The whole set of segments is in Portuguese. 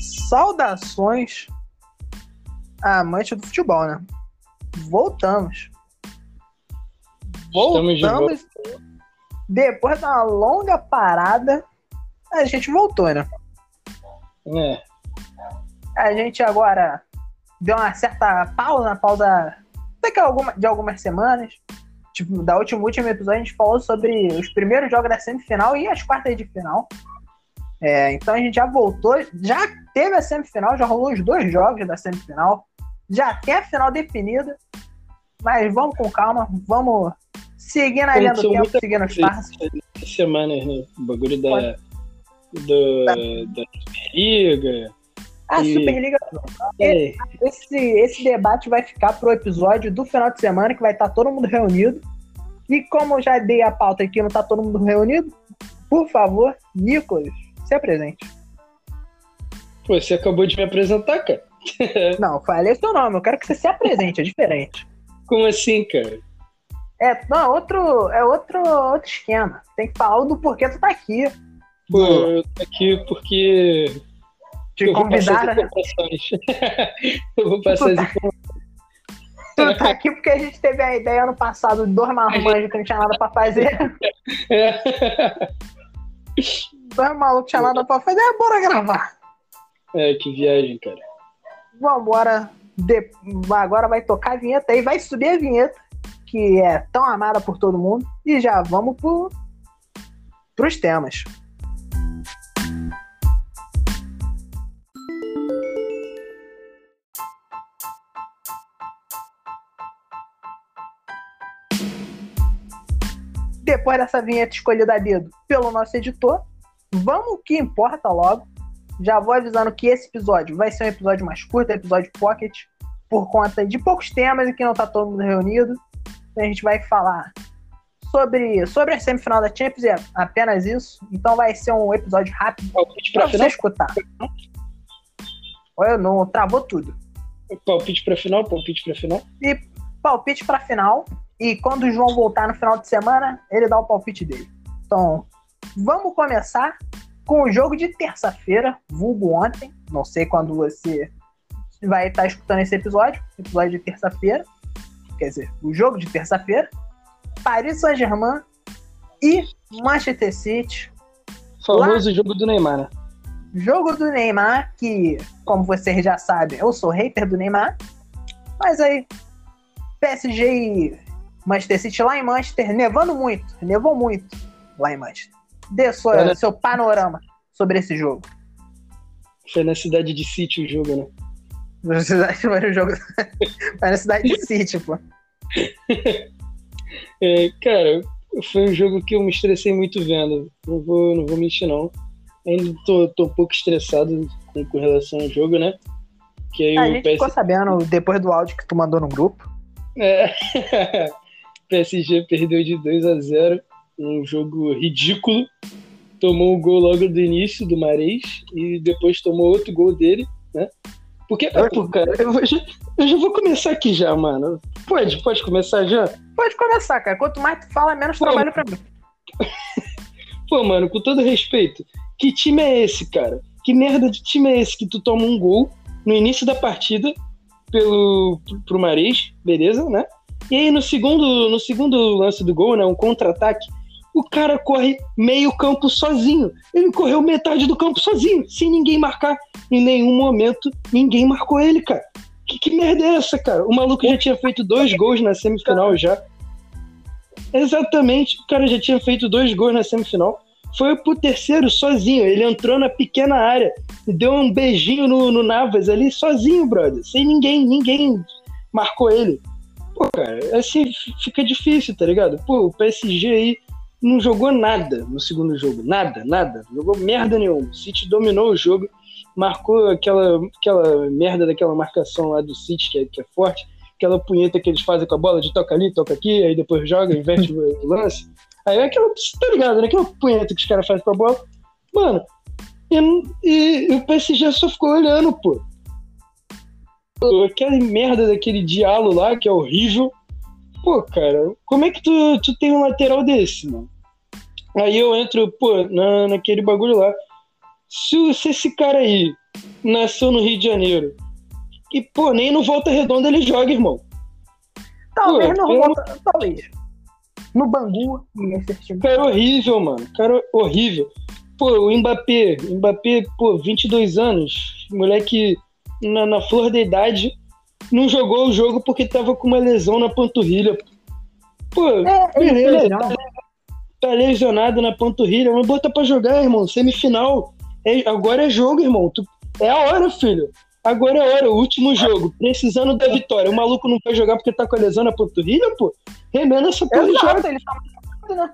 Saudações, amante do futebol, né? Voltamos. Estamos de Voltamos. Depois de uma longa parada, a gente voltou, né? É, A gente agora deu uma certa pausa na pausa daqui a alguma, de algumas semanas. Tipo, da última, último episódio a gente falou sobre os primeiros jogos da semifinal e as quartas de final. É, então a gente já voltou, já teve a semifinal, já rolou os dois jogos da semifinal, já tem a final definida. Mas vamos com calma, vamos seguir na linha do tempo, seguindo os passos. essas semanas, né? O bagulho da, Pode. do, Tá. da Superliga. A E- Superliga É, esse, esse debate vai ficar pro episódio do final de semana, que vai estar todo mundo reunido. E como eu já dei a pauta aqui, não tá todo mundo reunido, por favor, Nicolas, se apresente. pô, você acabou de me apresentar, cara. Não, falei seu nome, eu quero que você se apresente, é diferente. Como assim, cara? É, não, outro, é outro, outro esquema. Tem que falar do porquê tu tá aqui. Pô, eu tô aqui porque te eu vou passar as informações. eu vou passar as informações. Tu tá aqui porque a gente teve a ideia ano passado de dois marmanjos que não tinha nada pra fazer. Dois malucos que tinha nada pra fazer, é, bora gravar. É, que viagem, cara. Vambora. De... Agora vai tocar a vinheta aí, vai subir a vinheta, que é tão amada por todo mundo. E já vamos pro... pros temas. Depois dessa vinheta escolhida a dedo pelo nosso editor, vamos o que importa logo. Já vou avisando que esse episódio vai ser um episódio mais curto, episódio pocket, por conta de poucos temas e que não tá todo mundo reunido. A gente vai falar sobre, sobre a semifinal da Champions e é apenas isso. Então vai ser um episódio rápido Palpite pra pra você final? escutar. Olha, não travou tudo. Palpite pra final? Palpite pra final? E palpite pra final. E quando o João voltar no final de semana, ele dá o palpite dele. Então, vamos começar com o jogo de terça-feira, vulgo ontem. Não sei quando você vai estar escutando esse episódio. Episódio de terça-feira. Quer dizer, o jogo de terça-feira. Paris Saint-Germain e Manchester City. Famoso jogo do Neymar, né? Jogo do Neymar, que, como vocês já sabem, eu sou hater do Neymar. Mas aí, PSG e Manchester City lá em Manchester, nevando muito, nevou muito lá em Manchester. Dê sua, seu panorama sobre esse jogo. Foi na cidade de City o jogo, né? Foi no jogo. Foi na cidade de City, pô. É, cara, foi um jogo que eu me estressei muito vendo. Não vou, não vou mentir, não. Ainda tô, tô um pouco estressado com, com relação ao jogo, né? Que aí A gente PS... ficou sabendo depois do áudio que tu mandou no grupo. É. PSG perdeu de 2 a 0 um jogo ridículo. Tomou um gol logo do início do Mares e depois tomou outro gol dele, né? Porque, ah, pô, cara, eu, vou- já, eu já vou começar aqui já, mano. Pode, pode começar já? Pode começar, cara. Quanto mais tu fala, menos Pô. trabalho pra mim. Pô, mano, com todo respeito, que time é esse, cara? Que merda de time é esse que tu toma um gol no início da partida pelo pro Mares, beleza, né? E aí no segundo, no segundo lance do gol, né, um contra-ataque, o cara corre meio campo sozinho. Ele correu metade do campo sozinho, sem ninguém marcar. Em nenhum momento ninguém marcou ele, cara. Que, que merda é essa, cara? O maluco já tinha feito dois gols na semifinal já. Exatamente, o cara já tinha feito dois gols na semifinal. Foi pro terceiro sozinho. Ele entrou na pequena área e deu um beijinho no, no Navas ali sozinho, brother. Sem ninguém, ninguém marcou ele. Pô, cara, assim fica difícil, tá ligado? Pô, o PSG aí não jogou nada no segundo jogo. Nada, nada. Não jogou merda nenhuma. O City dominou o jogo, marcou aquela, aquela merda daquela marcação lá do City, que é, que é forte. Aquela punheta que eles fazem com a bola de toca ali, toca aqui, aí depois joga, inverte o lance. Aí é aquela, tá ligado, né? Aquela punheta que os caras fazem com a bola. Mano, e, e- e o PSG só ficou olhando. Pô, Aquela merda daquele diálogo lá, que é horrível. Pô, cara, como é que tu, tu tem um lateral desse, mano? Aí eu entro, pô, na, naquele bagulho lá. Se, se esse cara aí nasceu no Rio de Janeiro e, pô, nem no Volta Redonda ele joga, irmão. Talvez pô, no Volta. Talvez. No Bangu, Cara horrível, mano. Cara horrível. Pô, o Mbappé, Mbappé, pô, 22 anos, moleque na, na flor da idade, não jogou o jogo porque tava com uma lesão na panturrilha. Pô, é, beleza, tá, tá, lesionado na panturrilha, mas bota pra jogar, irmão. Semifinal. É, agora é jogo, irmão. Tu, é a hora, filho. Agora é a hora, o último jogo. Precisando da vitória. O maluco não vai jogar porque tá com a lesão na panturrilha, pô? Remenda essa porra Exato, e joga. Ele tá né?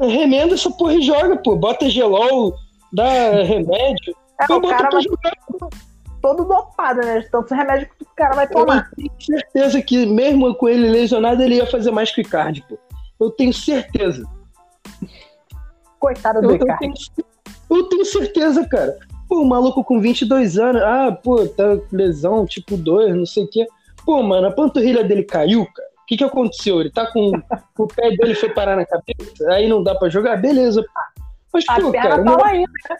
Remenda essa porra e joga, pô. Bota gelol, dá remédio. É, pô, bota pra jogar. Todo dopado, né? Tantos remédios que o cara vai tomar. Eu tenho certeza que, mesmo com ele lesionado, ele ia fazer mais que o Icardi, pô. Eu tenho certeza. Coitado do eu, Icardi. Eu tenho, eu tenho certeza, cara. Pô, o maluco com 22 anos, ah, pô, tá lesão, tipo 2, não sei o quê. Pô, mano, a panturrilha dele caiu, cara. O que que aconteceu? Ele tá com o pé dele foi parar na cabeça, aí não dá pra jogar? Beleza. Mas, a pô, cara. Tá moleque, né?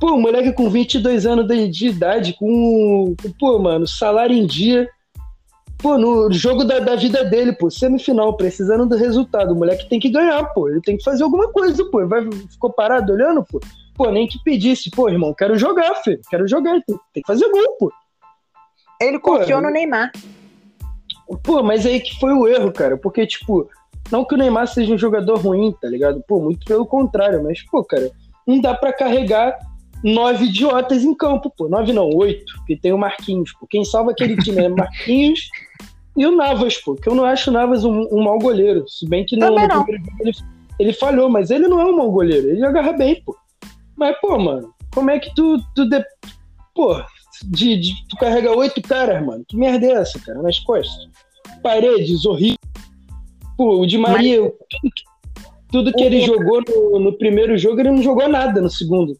Pô, moleque com 22 anos de, de idade, com, pô, mano, salário em dia. Pô, no jogo da, da vida dele, pô, semifinal, precisando do resultado. O moleque tem que ganhar, pô. Ele tem que fazer alguma coisa, pô. Vai, ficou parado olhando, pô. Pô, nem que pedisse, pô, irmão, quero jogar, filho, quero jogar, tem, tem que fazer gol, pô. Ele confiou pô, no Neymar. Pô, mas aí que foi o erro, cara, porque, tipo, não que o Neymar seja um jogador ruim, tá ligado? Pô, muito pelo contrário, mas, pô, cara, não dá para carregar nove idiotas em campo, pô. Nove não, oito, que tem o Marquinhos, pô. Quem salva aquele time é Marquinhos e o Navas, pô, que eu não acho o Navas um, um mau goleiro, se bem que no, no primeiro ele, ele falhou, mas ele não é um mau goleiro, ele agarra bem, pô. Mas, pô, mano, como é que tu. tu de... Pô, de, de, tu carrega oito caras, mano. Que merda é essa, cara? Nas costas. Paredes, horrível. Pô, o Di Maria, Mas... tudo que, tudo que ele jogou no, no, primeiro jogo, ele não jogou nada no segundo.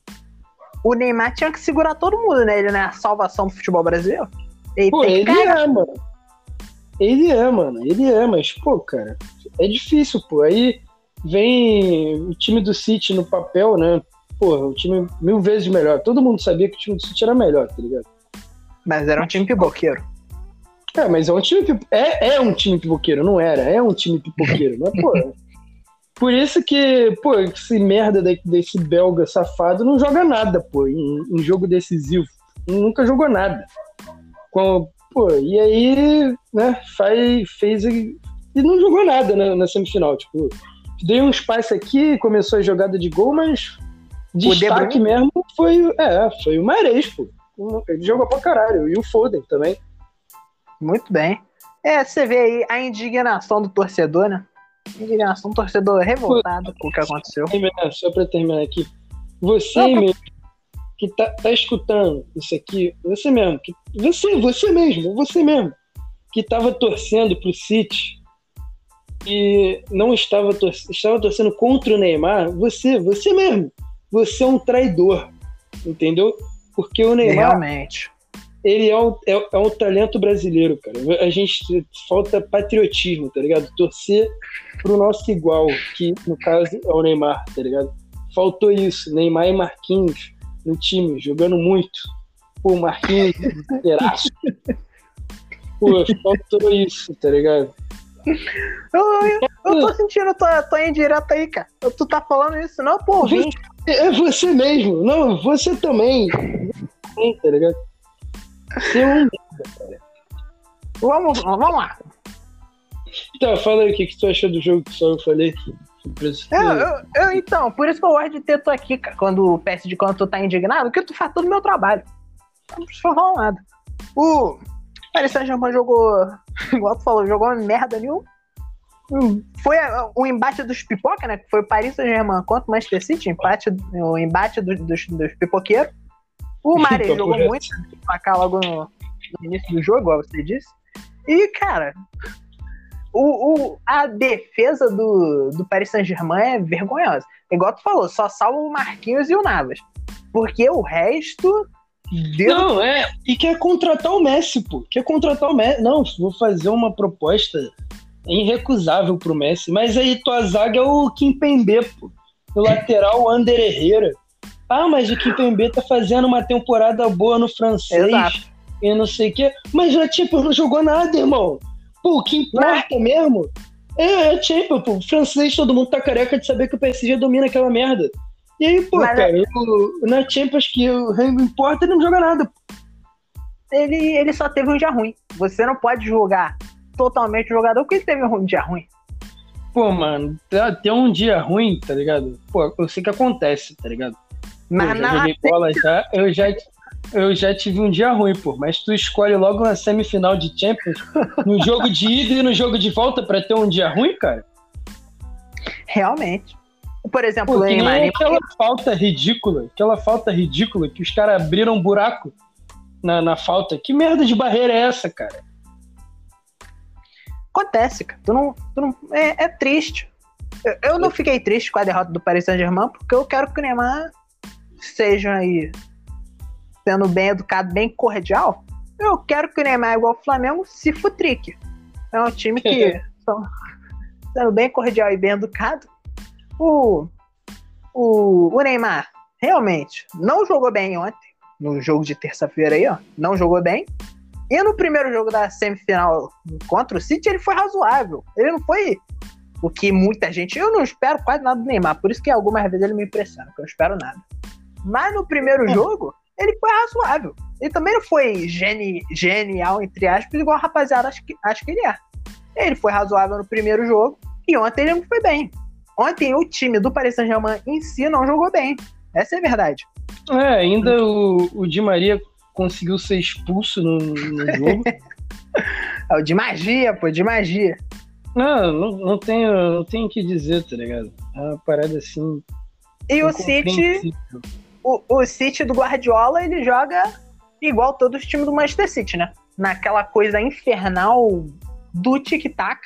O Neymar tinha que segurar todo mundo, né? Ele não é a salvação do futebol brasileiro. Ele pô, ele é, mano. Ele é, mano. Ele é, mas, pô, cara, é difícil, pô. Aí vem o time do City no papel, né? porra, o time mil vezes melhor. Todo mundo sabia que o time do City era melhor, tá ligado? Mas era um time pipoqueiro. É, mas é um time é, é um time pipoqueiro, não era, é um time pipoqueiro, mas porra. Por isso que, pô, esse merda desse belga safado não joga nada, pô, em, em jogo decisivo. Nunca jogou nada. Com, pô, e aí, né, faz, fez e não jogou nada na, na semifinal. Tipo, dei um espaço aqui, começou a jogada de gol, mas Destaque mesmo foi, é, foi o Mares, pô. Ele jogou pra caralho. E o Foden também. Muito bem. É, você vê aí a indignação do torcedor, né? Indignação do torcedor revoltado com o que aconteceu. Só pra terminar aqui. Você Não, mesmo que tá, tá escutando isso aqui, você mesmo, que, você, você mesmo, você mesmo, que tava torcendo pro City e não estava, tor estava torcendo contra o Neymar, você, você mesmo, você é um traidor, entendeu? Porque o Neymar. Realmente. Ele é um, é, é um talento brasileiro, cara. A gente falta patriotismo, tá ligado? Torcer pro nosso igual, que no caso é o Neymar, tá ligado? Faltou isso. Neymar e Marquinhos no time, jogando muito. Pô, Marquinhos, eraço. Pô, faltou isso, tá ligado? Eu, eu, eu tô sentindo tua, tua indireta aí, cara. Tu tá falando isso, não, pô, vim. É você mesmo. Não, você também. Você tá ligado? É um cara. Vamos, vamos lá. Tá, fala aí o que, que tu achou do jogo que só eu falei. Eu, eu, eu, então, por isso que eu gosto de ter tu aqui, cara, quando peço de quando tu tá indignado, porque tu faz todo o meu trabalho. Não precisa falar nada. O Paris Saint-Germain jogou, igual tu falou, jogou merda nenhuma. Foi o embate dos pipoca, né? Foi o Paris Saint-Germain contra o Manchester City, empate, o embate do, dos, dos pipoqueiros. O Mare jogou muito, placar logo no, no, início do jogo, igual você disse. E, cara, o, o, a defesa do, do Paris Saint-Germain é vergonhosa. Igual tu falou, só salva o Marquinhos e o Navas. Porque o resto. Deu... Não, é. E quer contratar o Messi, pô. Quer contratar o Messi. Não, vou fazer uma proposta irrecusável pro Messi. Mas aí tua zaga é o Kim Pembe, pô. O lateral, o Ander Herrera. Ah, mas o Kimpembe tá fazendo uma temporada boa no francês Exato. e não sei o quê. Mas na Champions não jogou nada, irmão. Pô, o que importa mesmo é a Champions, pô. O francês, todo mundo tá careca de saber que o PSG domina aquela merda. E aí, pô, Mas- cara, o- na Champions que o rango importa, ele não joga nada. Ele, ele só teve um dia ruim. Você não pode julgar totalmente o jogador porque ele teve um dia ruim. Pô, mano, ter um dia ruim, tá ligado? Pô, eu sei que acontece, tá ligado? Mas eu já joguei bola já, eu já, eu já tive um dia ruim, pô. Mas tu escolhe logo uma semifinal de Champions, no jogo de ida e no jogo de volta pra ter um dia ruim, cara? realmente. Por exemplo, Pô, o que nem Neymar. aquela falta ridícula, aquela falta ridícula que os caras abriram um buraco na, na falta. Que merda de barreira é essa, cara? Acontece, cara. Tu não, tu não, é, é triste. Eu, eu não fiquei triste com a derrota do Paris Saint-Germain porque eu quero que o Neymar seja aí sendo bem educado, bem cordial. Eu quero que o Neymar, igual o Flamengo, se futrique. É um time que, sendo bem cordial e bem educado, o, o, o Neymar realmente não jogou bem ontem, no jogo de terça-feira aí, ó. Não jogou bem. E no primeiro jogo da semifinal contra o City, ele foi razoável. Ele não foi o que muita gente. Eu não espero quase nada do Neymar, por isso que algumas vezes ele me impressiona, porque eu não espero nada. Mas no primeiro jogo, ele foi razoável. Ele também não foi geni- genial, entre aspas, igual a rapaziada acho que, acho que ele é. Ele foi razoável no primeiro jogo e ontem ele não foi bem. Ontem o time do Paris Saint-Germain em si não jogou bem. Essa é a verdade. É, ainda o, o Di Maria conseguiu ser expulso no, no jogo. É o de magia, pô, de magia. não, não, não tenho não tenho o que dizer, tá ligado? É uma parada assim. E o City. O, o City do Guardiola, ele joga igual todos os times do Manchester City, né? Naquela coisa infernal do tic-tac,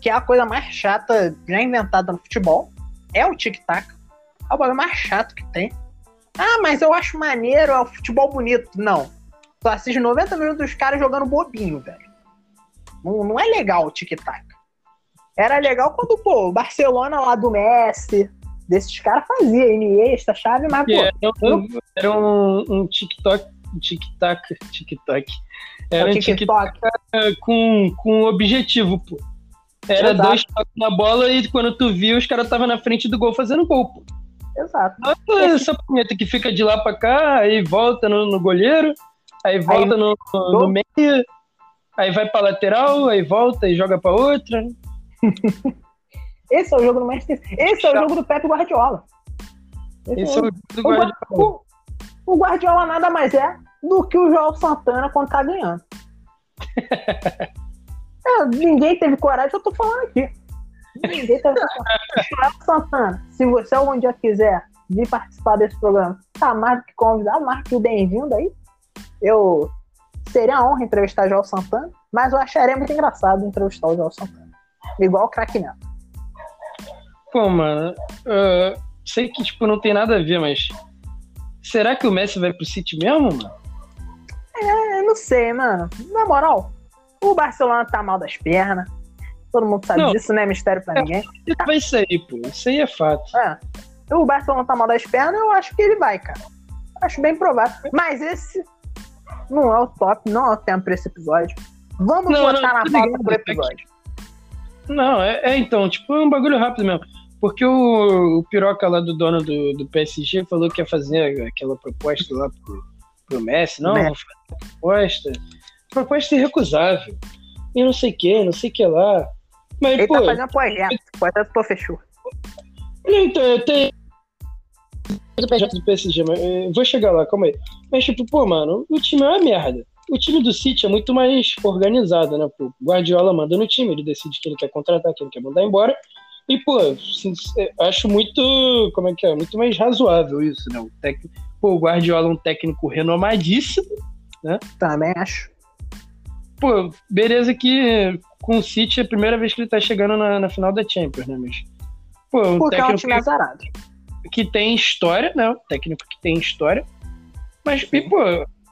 que é a coisa mais chata já inventada no futebol. É o tic-tac. É o bagulho mais chato que tem. Ah, mas eu acho maneiro, é o futebol bonito. Não. Tu assiste 90 minutos dos caras jogando bobinho, velho. Não, não é legal o tic-tac. Era legal quando, pô, o Barcelona lá do Messi, desses caras fazia Iniesta, chave, mas, pô, era um, era um, um TikTok, um tic-tac, TikTok. Era um TikTok TikTok. com, com objetivo, pô. Era Exato. dois toques na bola e quando tu viu, os caras estavam na frente do gol fazendo gol, pô. Exato. Não é Essa punheta que fica de lá pra cá, aí volta no, no goleiro, aí volta no, no, no meio, aí vai pra lateral, aí volta e joga pra outra. Esse é o jogo do Manchester City. Esse é o jogo do Pepe Guardiola. Esse Esse é o o, do o, Guardiola. o- o Guardiola nada mais é do que o João Santana quando tá ganhando. É, ninguém teve coragem, eu tô falando aqui. Ninguém teve coragem. João Santana, se você algum dia quiser vir participar desse programa, tá mais do que convidado, mais que o bem-vindo aí. Eu seria uma honra entrevistar o João Santana, mas eu acharia muito engraçado entrevistar o João Santana. Igual o craque Neto. Pô, mano, ah, sei que tipo, não tem nada a ver, mas será que o Messi vai pro City mesmo, mano? Eu não sei, mano. Na moral, o Barcelona tá mal das pernas. Todo mundo sabe Não. disso, não é mistério pra ninguém. Ele vai sair, pô. Isso aí é fato. É. O Barcelona tá mal das pernas, eu acho que ele vai, cara. Acho bem provável. Mas esse não é o top, não é o tempo pra esse episódio. Vamos Não, botar não, na pauta pro é episódio. Não, é, é, então, tipo, é um bagulho rápido mesmo. Porque o, o piroca lá do dono do, do PSG falou que ia fazer aquela proposta lá pro, pro Messi. Não, Messi. proposta. Proposta irrecusável. E não sei o que, não sei o que lá. Mas, Ele pô, tá fazendo projeto. Projeto tô fechou. então, eu tenho. do projeto do PSG, mas eh, vou chegar lá, calma aí. Mas, tipo, pô, mano, o time é uma merda. O time do City é muito mais organizado, né? Pô, o Guardiola manda no time, ele decide quem ele quer contratar, quem ele quer mandar embora. E, pô, eh, acho muito. Como é que é? Muito mais razoável isso, né? O técnico, pô, o Guardiola é um técnico renomadíssimo. Também acho. Pô, beleza que com o City é a primeira vez que ele tá chegando na, na final da Champions, né? Mas. Pô, um Porque é um técnico time azarado. que tem história, né? O técnico que tem história. Mas, e, pô,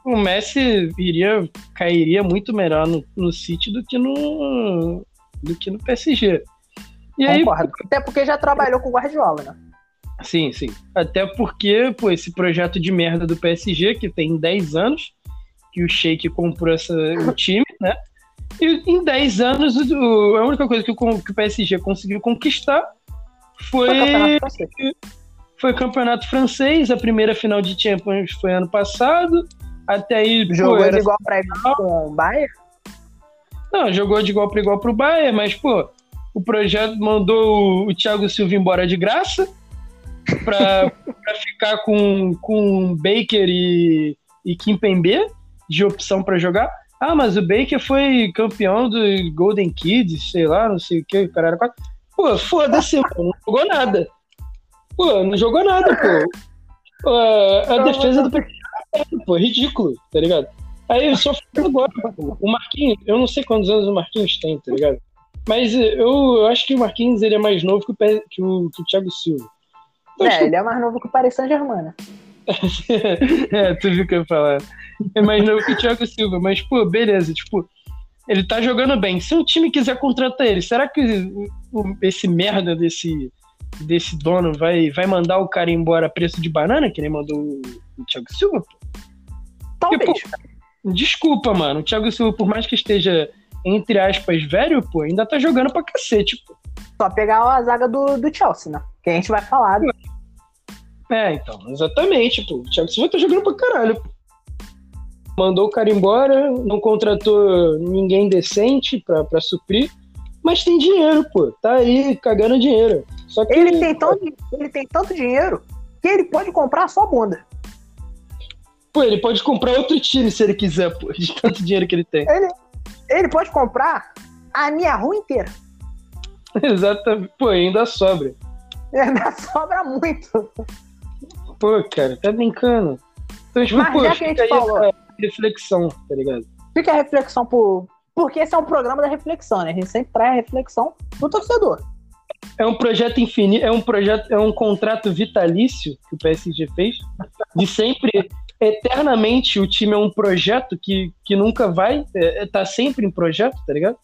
o Messi iria, cairia muito melhor no, no City do que no, do que no PSG. E aí, Concordo. Até porque já trabalhou com o Guardiola, né? Sim, sim. Até porque, pô, esse projeto de merda do PSG, que tem 10 anos, que o Sheik comprou essa, o time, né? E em 10 anos, o, a única coisa que o, que o PSG conseguiu conquistar foi, foi campeonato, francês. foi campeonato francês. A primeira final de Champions foi ano passado. Até aí. Jogou pô, de igual para igual com o Bayern? Não, jogou de igual para igual pro Bayern, mas, pô, o projeto mandou o Thiago Silva embora de graça para ficar com, com Baker e, e Kimpembe de opção para jogar. Ah, mas o Baker foi campeão do Golden Kids, sei lá, não sei o que, o cara era quatro. Pô, foda-se, não jogou nada. Pô, não jogou nada, pô. a defesa do pô, ridículo, tá ligado? Aí eu só falo agora, pô. O Marquinhos, eu não sei quantos anos o Marquinhos tem, tá ligado? Mas eu, eu acho que o Marquinhos ele é mais novo que o, que o, que o Thiago Silva. Então, é, ele é mais novo que o Paris Saint-Germain, né? é, tu viu o que eu ia falar. É mais novo que o Thiago Silva, mas, pô, beleza, tipo, ele tá jogando bem. Se um time quiser contratar ele, será que o, esse merda desse, desse dono vai, vai mandar o cara embora a preço de banana, que nem mandou o, o Thiago Silva? Pô? Talvez. Porque, pô, desculpa, mano. O Thiago Silva, por mais que esteja, entre aspas, velho, pô, ainda tá jogando pra cacete, pô. Só pegar a zaga do, do Chelsea, né? Que a gente vai falar. Né? É, então, exatamente, pô. O Thiago Silva tá jogando pra caralho. Pô. Mandou o cara embora, não contratou ninguém decente pra, pra suprir, mas tem dinheiro, pô. Tá aí cagando dinheiro. Só que, ele, tem tanto, ele tem tanto dinheiro que ele pode comprar só bunda. Pô, ele pode comprar outro time se ele quiser, pô, de tanto dinheiro que ele tem. Ele, ele pode comprar a minha rua inteira. Exatamente. Pô, ainda sobra. Ainda sobra muito. Pô, cara, tá brincando. Então, tipo, Mas pô, já que a gente falou. reflexão, tá ligado? Fica a reflexão por. Porque esse é um programa da reflexão, né? A gente sempre traz a reflexão do torcedor. É um projeto infinito, é um projeto, é um contrato vitalício que o PSG fez, de sempre, eternamente, o time é um projeto que, que nunca vai, é, é tá sempre em projeto, tá ligado?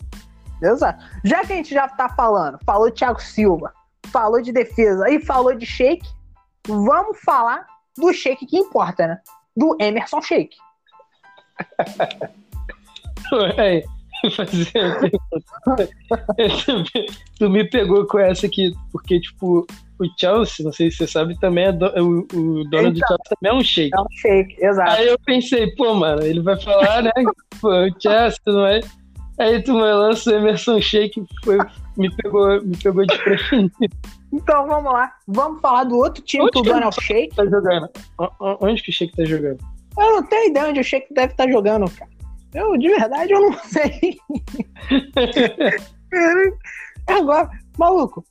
Exato. Já que a gente já tá falando, falou de Thiago Silva, falou de defesa e falou de shake, vamos falar do shake que importa, né? Do Emerson Shake. Ué, fazer Tu me pegou com essa aqui, porque, tipo, o Chelsea, não sei se você sabe, também é do, o, o dono então, do Chelsea também é um shake. É um shake, exato. Aí eu pensei, pô, mano, ele vai falar, né? pô, o Chelsea, não é? Aí tu me lança o Emerson Shake, foi, me, pegou, me pegou de preferido. Então vamos lá. Vamos falar do outro time onde que o Donald Shake tá jogando. Onde que o Shake tá jogando? Eu não tenho ideia onde o Shake deve estar tá jogando, cara. Eu, de verdade, eu não sei. Agora, maluco,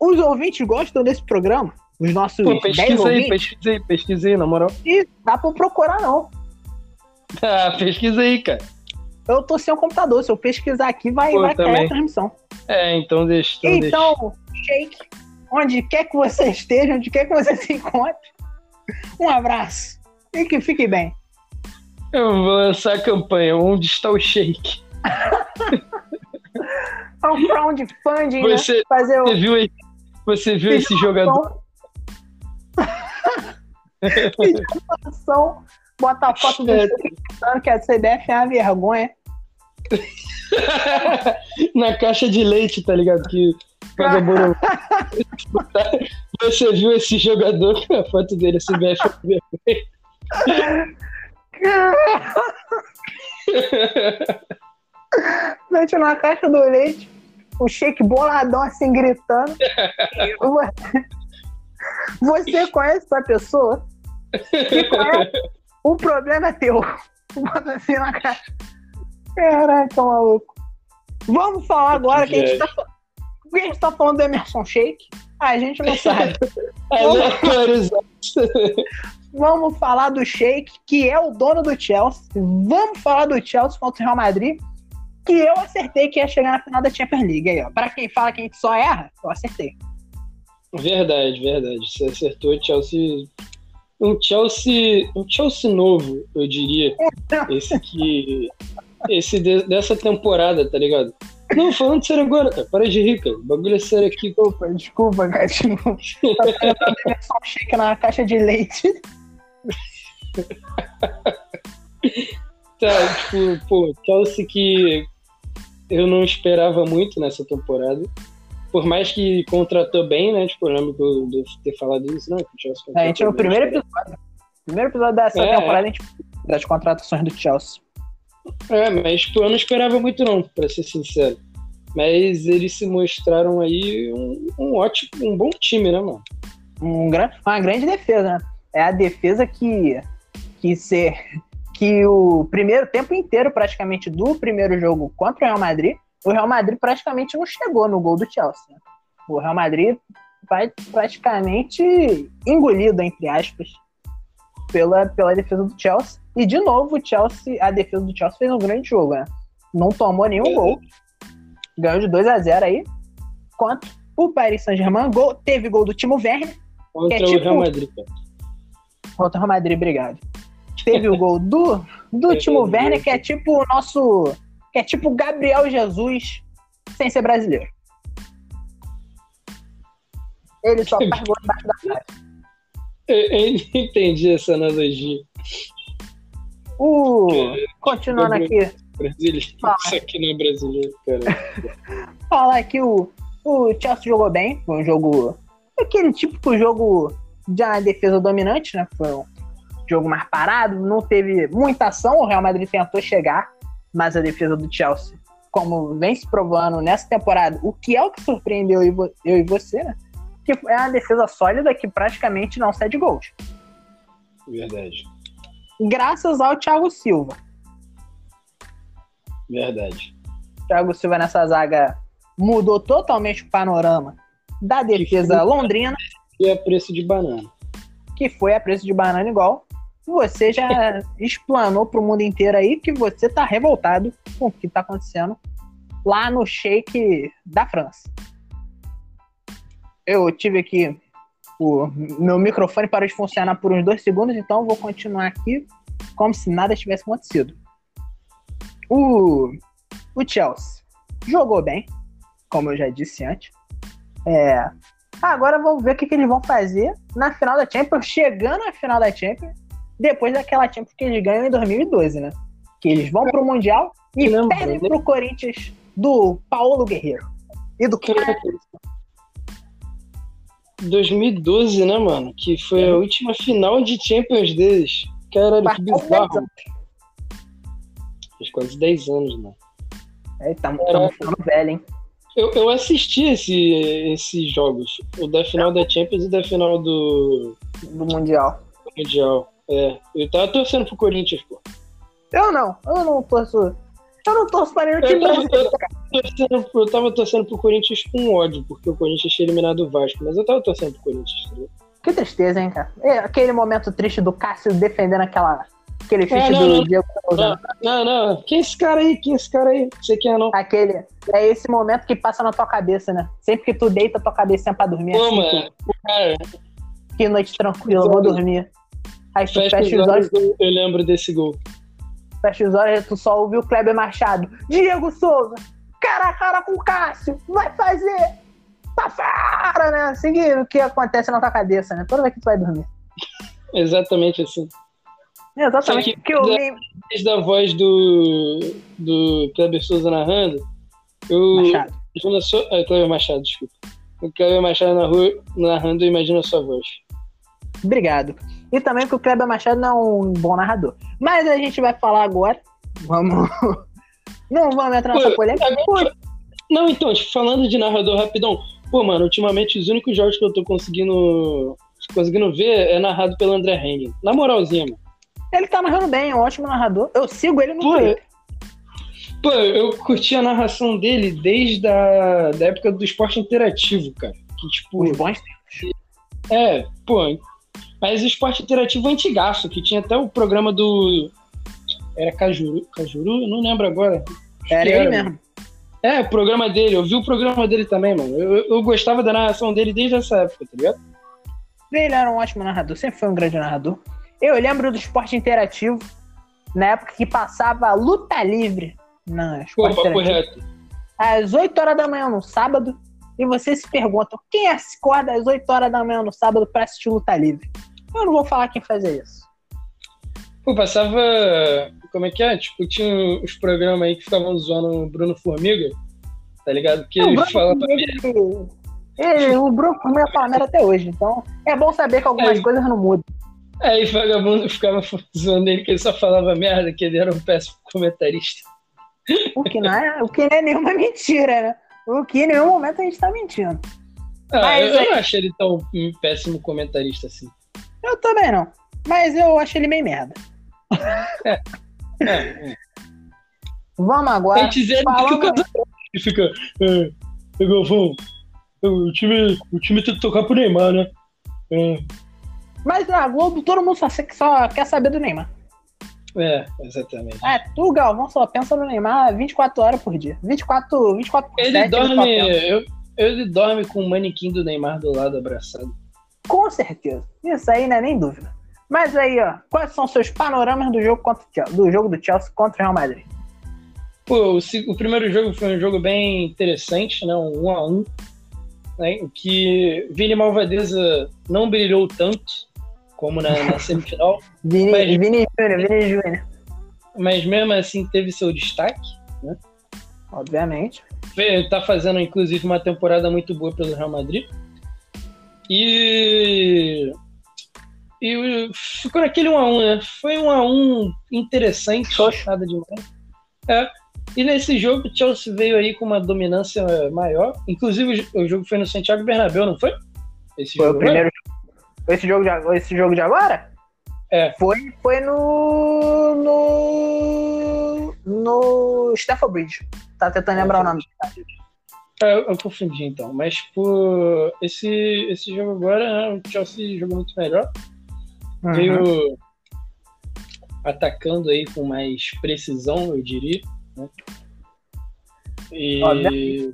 os ouvintes gostam desse programa? Os nossos Pô, pesquisa aí, pesquisa aí, pesquisa aí, na moral. E dá pra procurar, não. Ah, pesquisa aí, cara. Eu tô sem o computador, se eu pesquisar aqui, vai, Pô, vai cair a transmissão. É, então deixa. Então, então deixa. Shake, onde quer que você esteja, onde quer que você se encontre. Um abraço e que fique bem. Eu vou lançar a campanha Onde está o Shake? é um crowdfunding, né? você, né? Fazer você viu, você viu esse jogador? Pedição, bota a foto do que a CBF é uma vergonha. Na caixa de leite, tá ligado? Que Você viu esse jogador a foto dele, a CBF é uma vergonha. Mete na caixa do leite, o shake boladão assim gritando. Você conhece essa pessoa? Conhece? O problema é teu. Bota assim na caixa. Caraca, maluco. Vamos falar agora que a gente tá, que a gente tá falando do Emerson Shake. A gente não sabe. Vamos... Vamos falar do Sheik, que é o dono do Chelsea. Vamos falar do Chelsea contra o Real Madrid, que eu acertei que ia chegar na final da Champions League. Aí, ó. Pra quem fala que a gente só erra, eu acertei. Verdade, verdade. Você acertou o Chelsea. Um Chelsea. Um Chelsea novo, eu diria. Esse que. Esse de, dessa temporada, tá ligado? Não, falando sério agora, cara. Para de rir, cara. O bagulho é sério aqui. Desculpa, desculpa, cara. Tipo, tá só um shake na caixa de leite. Tá, tipo, pô, Chelsea que eu não esperava muito nessa temporada. Por mais que contratou bem, né? Tipo, eu lembro de eu ter falado isso, não, que o Chelsea É, a gente no bem. primeiro episódio. Primeiro episódio dessa É, temporada, é. a gente das contratações do Chelsea. É, mas tipo, eu não esperava muito não, pra ser sincero. Mas eles se mostraram aí um, um ótimo, um bom time, né, mano? Um gran... Uma grande defesa, né? É a defesa que, que, ser, que o primeiro tempo inteiro, praticamente, do primeiro jogo contra o Real Madrid, o Real Madrid praticamente não chegou no gol do Chelsea. O Real Madrid vai praticamente engolido, entre aspas, pela, pela defesa do Chelsea. E, de novo, o Chelsea, a defesa do Chelsea fez um grande jogo, né? Não tomou nenhum gol. Ganhou de 2 a 0 aí. Contra o Paris Saint-Germain. Gol, teve gol do Timo Werner. Contra É o tipo- Real Madrid. Contra o Real Madrid, obrigado. Teve o gol do, do Timo Werner, que é tipo o nosso. Que é tipo Gabriel Jesus sem ser brasileiro. Ele só faz gol embaixo da cara. Eu, não entendi essa analogia. O, continuando aqui, Brasileiro. Fala. Isso aqui não é brasileiro, cara. falar que o, o Chelsea jogou bem. Foi um jogo. Aquele típico jogo de uma defesa dominante, né? Foi um jogo mais parado, não teve muita ação. O Real Madrid tentou chegar, mas a defesa do Chelsea, como vem se provando nessa temporada, o que é o que surpreendeu eu e você, né? Que é uma defesa sólida que praticamente não cede gols. Verdade. Graças ao Thiago Silva. Verdade. Thiago Silva nessa zaga mudou totalmente o panorama da defesa londrina. E é preço de banana. que foi a preço de banana igual. Você já explanou pro mundo inteiro aí que você tá revoltado com o que tá acontecendo lá no shake da França. Eu tive aqui. O meu microfone parou de funcionar por uns dois segundos, então vou continuar aqui como se nada tivesse acontecido. O, o Chelsea jogou bem, como eu já disse antes. É, Agora vamos ver o que, que eles vão fazer na final da Champions, chegando à final da Champions, depois daquela Champions que eles ganham em 2012, né? Que eles vão pro Mundial e Caramba, perdem né? pro Corinthians do Paulo Guerreiro. E do Caraca. 2012, né, mano? Que foi a última final de Champions deles. Caralho, que bizarro. Faz quase 10 anos, mano. Estamos Caraca. ficando velho, hein? Eu, eu assisti esse, esses jogos. O da final da Champions e da final do Do Mundial. Mundial. É. Eu tava torcendo pro Corinthians, pô. Eu não, eu não torço. Eu não torço para nenhum Eu time tava, brasileiro. eu, torcendo, eu tava torcendo pro Corinthians com ódio, porque o Corinthians tinha eliminado o Vasco, mas eu tava torcendo pro Corinthians, tá? Que tristeza, hein, cara? É aquele momento triste do Cássio defendendo aquela, aquele chute não, do não. Diego Souza. Não, não, quem é esse cara aí? Quem é esse cara aí? Não sei quem é, não. Aquele. É esse momento que passa na tua cabeça, né? Sempre que tu deita tua cabecinha pra dormir, Pô, assim, mano, cara, que noite tranquila, vou dormir. Aí tu fecha fecha os os olhos, eu, eu lembro desse gol. fecha os olhos, tu só ouve o Kleber Machado. Diego Souza, cara a cara com o Cássio, vai fazer! Tá fora, né? Assim que, o que acontece na tua cabeça, né? Toda vez que tu vai dormir. Exatamente assim. Exatamente. Só que- Que eu me... Desde a voz do, do Kleber Souza narrando, eu Machado. imagino a sua. Ah, Kleber Machado, desculpa. O Kleber Machado na rua, narrando, eu imagino a sua voz. Obrigado. E também que o Kleber Machado não é um bom narrador. Mas a gente vai falar agora. Vamos. Não vamos entrar nessa polêmica. agora- Não, então, falando de narrador rapidão, pô, mano, ultimamente os únicos jogos que eu tô conseguindo conseguindo ver é narrado pelo André Henning. Na moralzinha, mano. Ele tá narrando bem, é um ótimo narrador. Eu sigo ele no Pô, Twitter. Pô, eu curti a narração dele desde a da época do esporte interativo, cara. Que, tipo, Os bons é, pô. Mas o esporte interativo é antigaço, que tinha até o programa do. Era Cajuru? Cajuru? Não lembro agora. Era ele mesmo. É, o programa dele. Eu vi o programa dele também, mano. Eu, eu gostava da narração dele desde essa época, tá ligado? Ele era um ótimo narrador, sempre foi um grande narrador. Eu lembro do esporte interativo, na época que passava luta livre na Pô, esporte papo interativo. reto. às 8 horas da manhã no sábado e vocês se perguntam quem acorda às 8 horas da manhã no sábado para assistir luta livre. Eu não vou falar quem fazia isso. Pô, passava. Como é que é? Tipo, tinha os programas aí que ficavam zoando o Bruno Formiga, tá ligado? Que ele fala Ele, ele, o Bruno Formiga fala merda até hoje, então é bom saber que algumas é, coisas não mudam. Aí o vagabundo ficava zoando ele que ele só falava merda, que ele era um péssimo comentarista. O que não é, o que não é nenhuma mentira, né? O que em nenhum momento a gente tá mentindo. Ah, Mas, eu, eu não achei ele tão péssimo comentarista assim. Eu também não. Mas eu acho ele meio merda. É. É, é. Vamos agora. Tem dizer que fica. É, é, Galvão, o time, o time tem que tocar pro Neymar, né? É. Mas na Globo todo mundo só, só quer saber do Neymar. É, exatamente. É, tu, Galvão, só pensa no Neymar 24 horas por dia. 24, 24 por ele 7, dorme, eu, ele dorme com o manequim do Neymar do lado abraçado. Com certeza. Isso aí não é nem dúvida. Mas aí, ó, quais são seus panoramas do jogo, contra do, jogo do Chelsea contra o Real Madrid? Pô, o, o, primeiro jogo foi um jogo bem interessante, né? Um 1 a 1 né? que Vini Malvadeza não brilhou tanto como na, na semifinal. Vini, mas, Vini Júnior, Vini Júnior. Mas mesmo assim teve seu destaque, né? Obviamente. Tá fazendo, inclusive, uma temporada muito boa pelo Real Madrid. E e ficou naquele 1x1, né? Foi um a um interessante, nada demais. É. E nesse jogo, o Chelsea veio aí com uma dominância maior. Inclusive, o jogo foi no Santiago Bernabéu, não foi? Esse foi jogo, o primeiro esse jogo, de, esse jogo de agora? É. Foi, foi no. No. No Stafford Bridge. Tá tentando lembrar o nome. É, eu, eu confundi então. Mas, por esse, esse jogo agora, né, o Chelsea jogou muito melhor. Uhum. Veio atacando aí com mais precisão, eu diria. Né? E,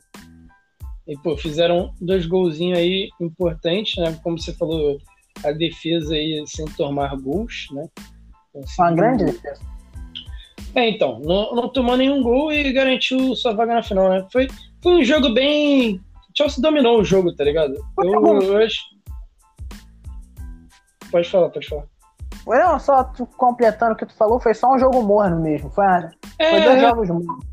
e pô, fizeram dois golzinhos aí importantes, né? Como você falou, a defesa aí sem tomar gols, né? Uma grande defesa. É, então, não, não tomou nenhum gol e garantiu sua vaga na final, né? Foi, foi um jogo bem. Chelsea dominou o jogo, tá ligado? Eu, eu acho. Pode falar, pode falar. Não, só tu, completando o que tu falou, foi só um jogo morno mesmo. Foi, é, foi dois jogos mornos.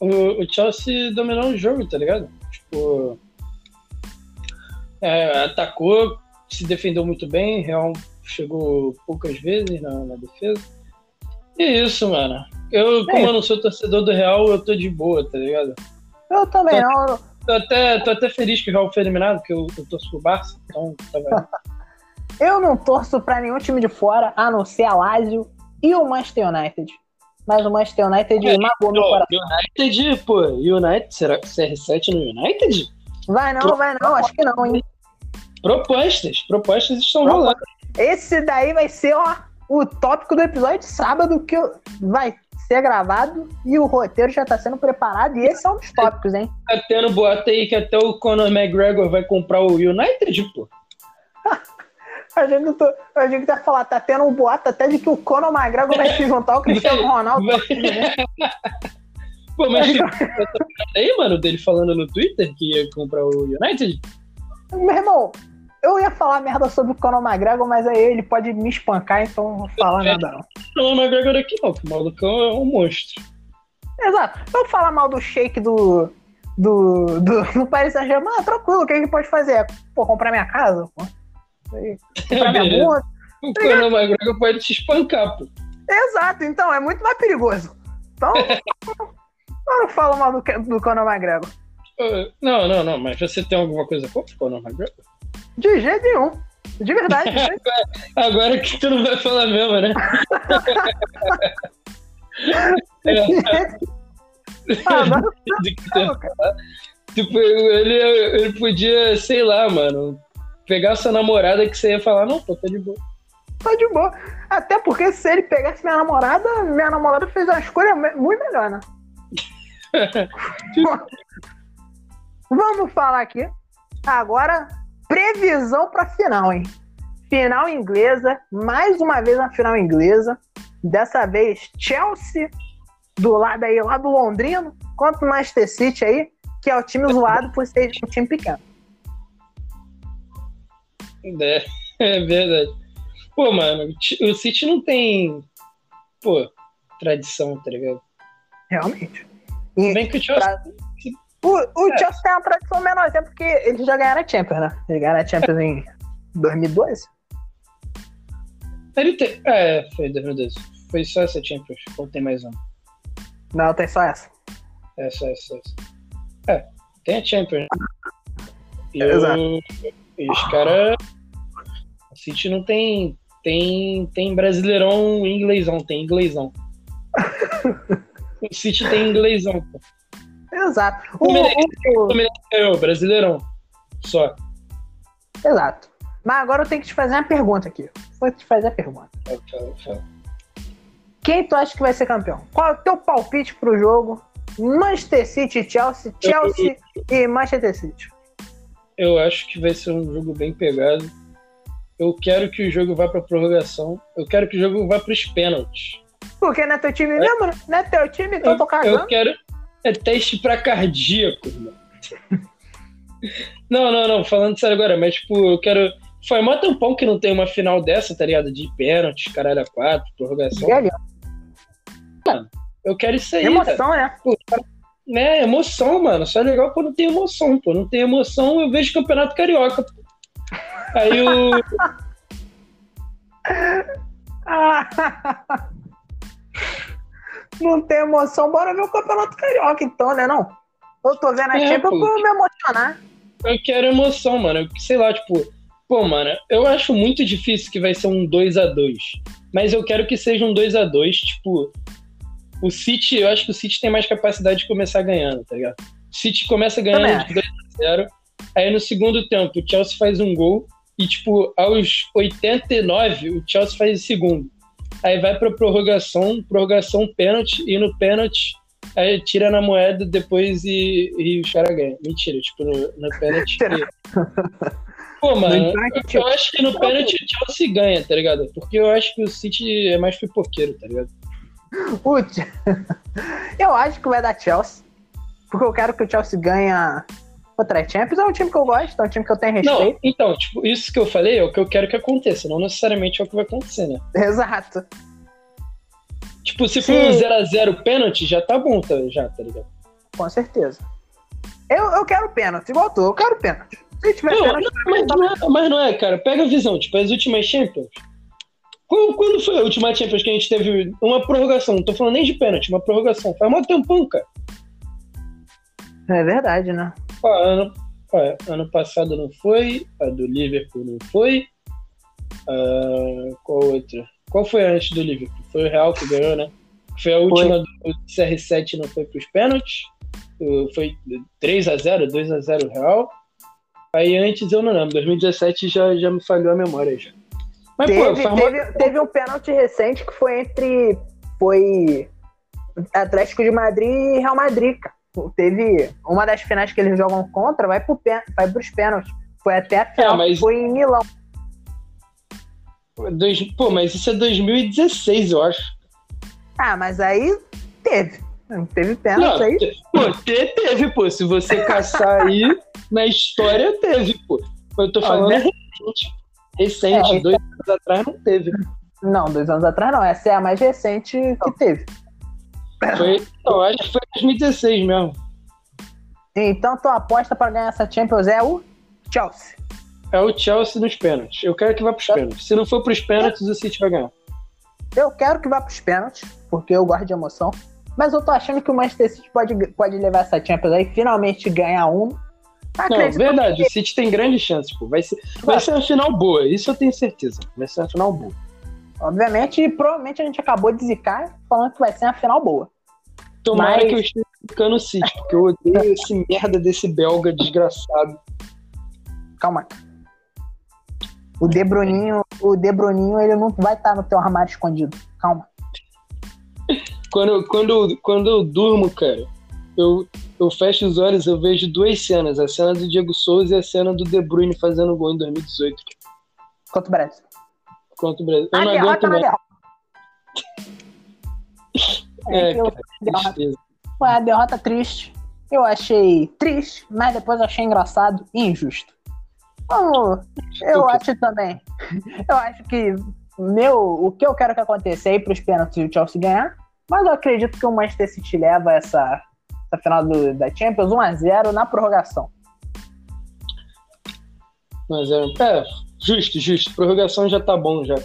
O, o, Chelsea dominou o jogo, tá ligado? Tipo. É, atacou, se defendeu muito bem, Real chegou poucas vezes na, na defesa. E é isso, mano. Eu, como eu não sou torcedor do Real, eu tô de boa, tá ligado? Eu também tô, não. Tô até, tô até feliz que o Real foi eliminado, porque eu, eu torço pro Barça, então tá Eu não torço pra nenhum time de fora, a não ser a Lazio e o Manchester United. Mas o Manchester United é, magoou meu coração. United, pô, United, será que CR7 no United? Vai não, vai não, acho que não, hein? Propostas, propostas estão rolando. Esse daí vai ser, ó, o tópico do episódio de sábado que vai ser gravado e o roteiro já tá sendo preparado e esse é um dos tópicos, hein? Tá tendo boato aí que até o Conor McGregor vai comprar o United, pô. A gente, tô, a gente vai falar, tá tendo um boato até de que o Conor McGregor vai se juntar ao Cristiano Ronaldo. Pô, mas aí, mano, dele falando no Twitter que ia comprar o United? Meu irmão, eu ia falar merda sobre o Conor McGregor, mas aí ele pode me espancar, então não vou falar é, nada não. Conor McGregor aqui não, que o malucão é um monstro. Exato. Vamos falar mal do shake do, do, do, do Paris Saint-Germain, ah, tranquilo, o que gente pode fazer? Pô, comprar minha casa, pô. Comprar minha moto. O Conor McGregor pode te espancar, pô. Exato, então, é muito mais perigoso. Então, eu não falo mal do, do Conor McGregor. Uh, não, não, não, mas você tem alguma coisa contra o Conor McGregor? De jeito nenhum. De verdade. Agora que tu não vai falar mesmo, né? ah, mas... tipo, ele, ele podia, sei lá, mano, pegar sua namorada que você ia falar, não, pô, tá de boa. Tá de boa. Até porque se ele pegasse minha namorada, minha namorada fez uma escolha muito melhor, né? Vamos falar aqui agora previsão para final, hein? Final inglesa, mais uma vez na final inglesa. Dessa vez Chelsea do lado aí, lá do Londrino, quanto o Manchester City aí, que é o time zoado por ser um time pequeno. É, é verdade. Pô, mano, o City não tem, pô, tradição, tá ligado? Realmente. E, Bem que o Chelsea... Pra... O, o é. Chelsea tem uma tradição menorzinha porque eles já ganharam a Champions, né? Eles ganharam a Champions é. em 2012. Ele tem... É, foi 2012. Foi só essa Champions, ou tem mais uma? Não, tem só essa. É, só essa, essa. É, tem a Champions. E, Exato. e os caras... O City não tem... Tem, tem brasileirão inglêsão, tem inglêsão. o City tem inglêsão, pô. Exato. O, o, o Brasileirão. Só. Exato. Mas agora eu tenho que te fazer uma pergunta aqui. Vou te fazer a pergunta. Quem tu acha que vai ser campeão? Qual é o teu palpite pro jogo? Manchester City Chelsea, Chelsea eu, e Manchester City. Eu acho que vai ser um jogo bem pegado. Eu quero que o jogo vá pra prorrogação. Eu quero que o jogo vá pros pênaltis. Porque não é teu time é. mesmo? Não é teu time, então eu, tô cagando. Eu quero. É teste pra cardíaco, irmão. não, não, não. Falando sério agora, mas, tipo, eu quero. Foi mó tampão que não tem uma final dessa, tá ligado? De pênaltis, caralho, a quatro, prorrogação. Mano, eu quero isso aí. Emoção, cara. né? Pô, né, emoção, mano. Só é legal quando tem emoção, pô. Não tem emoção, eu vejo campeonato carioca. Pô. Aí o. não tem emoção, bora ver o Campeonato Carioca, então, né? Não? Eu tô vendo a é, Champions pra me emocionar. Eu quero emoção, mano. Sei lá, tipo, pô, mano, eu acho muito difícil que vai ser um 2 a 2 Mas eu quero que seja um 2 a 2 tipo. O City, eu acho que o City tem mais capacidade de começar ganhando, tá ligado? O City começa ganhando de 2 a 0 Aí no segundo tempo, o Chelsea faz um gol. E, tipo, aos 89, o Chelsea faz o segundo. Aí vai pra prorrogação, prorrogação pênalti, e no pênalti aí tira na moeda depois e, e os caras ganham. Mentira, tipo, no, no pênalti. Pô, mano, eu acho que no pênalti o Chelsea ganha, tá ligado? Porque eu acho que o City é mais pipoqueiro, tá ligado? Putz, eu acho que vai dar Chelsea. Porque eu quero que o Chelsea ganhe Outra, Champions é um time que eu gosto, é um time que eu tenho respeito. Não, então, tipo, isso que eu falei é o que eu quero que aconteça, não necessariamente é o que vai acontecer, né? Exato. Tipo, se for um 0x0 pênalti, já tá bom, tá, já, tá ligado? Com certeza. Eu, eu quero pênalti, igual tu, eu quero pênalti. Se tiver não, pênalti, não, mas, não é, mas não é, cara. Pega a visão, tipo, as últimas Champions. Quando, quando foi a última Champions que a gente teve uma prorrogação? Não tô falando nem de pênalti, uma prorrogação. Faz um tempão, cara. É verdade, né? Ano, ano passado não foi, a do Liverpool não foi. Uh, qual outra? Qual foi antes do Liverpool? Foi o Real que ganhou, né? Foi a última foi. do CR7, não foi para os pênaltis. Foi 3x0, 2x0 Real. Aí antes eu não lembro, 2017 já, já me falhou a memória já. Mas, teve, pô, teve, teve um pênalti recente que foi entre. Foi Atlético de Madrid e Real Madrid, cara teve uma das finais que eles jogam contra, vai, pro pé, vai pros pênaltis. Foi até a final, é, mas... foi em Milão. Dois, pô, mas isso é 2016, eu acho. Ah, mas aí teve. Teve pênalti aí. Pô, teve, pô. Se você caçar aí, na história teve, pô. Eu tô falando recente. Recente, é, dois anos atrás não teve. Não, dois anos atrás não. Essa é a mais recente que teve. Foi, não, acho que foi 2016 mesmo. Então tua aposta para ganhar essa Champions é o Chelsea. É o Chelsea nos pênaltis. Eu quero que vá para os pênaltis. Se não for para os pênaltis, o City vai ganhar. Eu quero que vá para os pênaltis, porque eu gosto de emoção. Mas eu tô achando que o Manchester City pode, pode levar essa Champions aí, finalmente ganhar um. Não, verdade, que... o City tem grande chance, pô. Vai ser, vai ser uma final boa, isso eu tenho certeza. Vai ser uma final boa. Obviamente, provavelmente a gente acabou de zicar falando que vai ser uma final boa. Tomara Mas... que eu esteja ficando o City, porque eu odeio esse merda desse belga desgraçado. Calma. O De Bruninho, o De Bruninho, ele não vai estar no teu armário escondido. Calma. Quando, quando, quando eu durmo, cara, eu, eu fecho os olhos, eu vejo duas cenas. A cena do Diego Souza e a cena do De Bruyne fazendo gol em 2018. Quanto Brasil? Contra o Brasil. Eu não aguento mais. É, cara, foi uma derrota- tristeza. foi uma derrota triste. Eu achei triste, mas depois achei engraçado e injusto. Vamos, eu acho também. Eu acho que meu, o que eu quero que aconteça é ir para os pênaltis e o Chelsea ganhar. Mas eu acredito que o Manchester City leva essa, essa final do- da Champions 1x0 na prorrogação. Mas é, é, justo, justo. Prorrogação já tá bom já.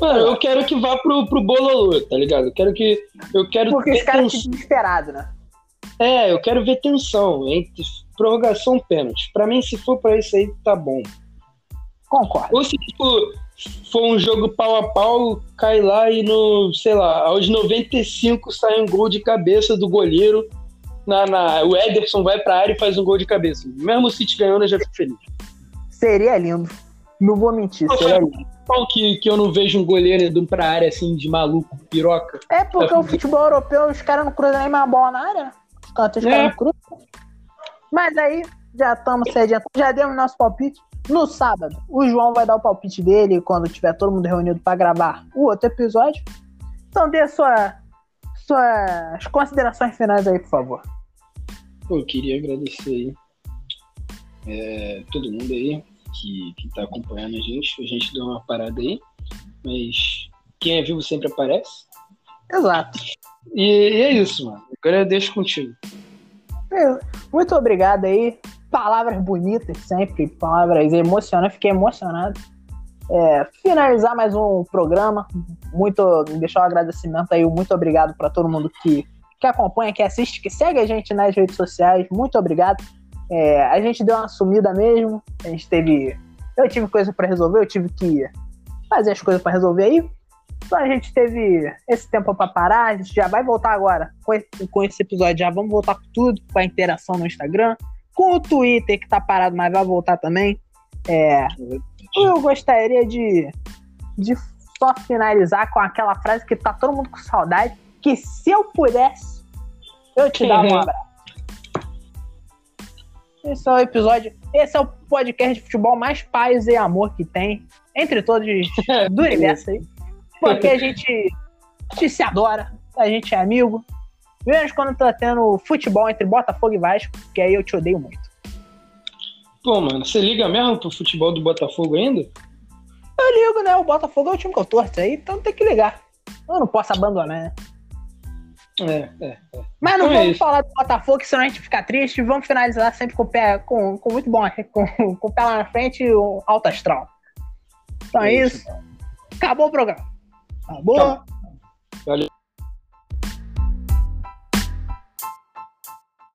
Mano, eu quero que vá pro, pro Bololô, tá ligado? Eu quero que. Eu quero Porque os ter caras tens- desesperados, né? É, eu quero ver tensão entre prorrogação e pênalti. Pra mim, se for pra isso aí, tá bom. Concordo. Ou se, tipo, for um jogo pau a pau, cai lá e no, sei lá, aos 95 sai um gol de cabeça do goleiro. Na, na- o Ederson vai pra área e faz um gol de cabeça. Mesmo o City ganhando, eu já fico feliz. Seria lindo. Não vou mentir, seria lindo. Qual que, que eu não vejo um goleiro indo pra área assim de maluco, piroca? É porque o futebol europeu, os caras não cruzam nem mais a bola na área. Os os É. caras não cruzam. Mas aí, já estamos se adiantando. Já demos nosso palpite. No sábado, o João vai dar o palpite dele quando tiver todo mundo reunido para gravar o outro episódio. Então dê sua, suas considerações finais aí, por favor. Pô, eu queria agradecer aí é, todo mundo aí que, que tá acompanhando a gente. A gente deu uma parada aí, mas quem é vivo sempre aparece. Exato. E, e é isso, mano. Agora eu deixo contigo. Muito obrigado aí. Palavras bonitas sempre, palavras emocionantes. Fiquei emocionado. É, finalizar mais um programa. Muito deixar um agradecimento aí. Muito obrigado para todo mundo que, que acompanha, que assiste, que segue a gente nas redes sociais. Muito obrigado. É, a gente deu uma sumida mesmo. A gente teve. Eu tive coisa para resolver, eu tive que fazer as coisas para resolver aí. Então a gente teve esse tempo para parar, a gente já vai voltar agora com esse, com esse episódio, já vamos voltar com tudo, com a interação no Instagram, com o Twitter que tá parado, mas vai voltar também. É, eu gostaria de, de só finalizar com aquela frase que tá todo mundo com saudade, que se eu pudesse, eu te dava um abraço. Esse é o episódio, esse é o podcast de futebol mais paz e amor que tem, entre todos do universo aí. Porque a gente, a gente se adora, a gente é amigo. Menos quando tá tendo futebol entre Botafogo e Vasco, que aí eu te odeio muito. Pô, mano, você liga mesmo pro futebol do Botafogo ainda? Eu ligo, né? O Botafogo é o time que eu torço aí, então tem que ligar. Eu não posso abandonar, né? É, é. Mas não Então é vamos isso. falar do Botafogo, senão a gente fica triste. Vamos finalizar sempre com o pé, com, com muito bom, com, com o pé lá na frente e o alto astral. Então é É isso. Acabou o programa. Acabou. Acabou.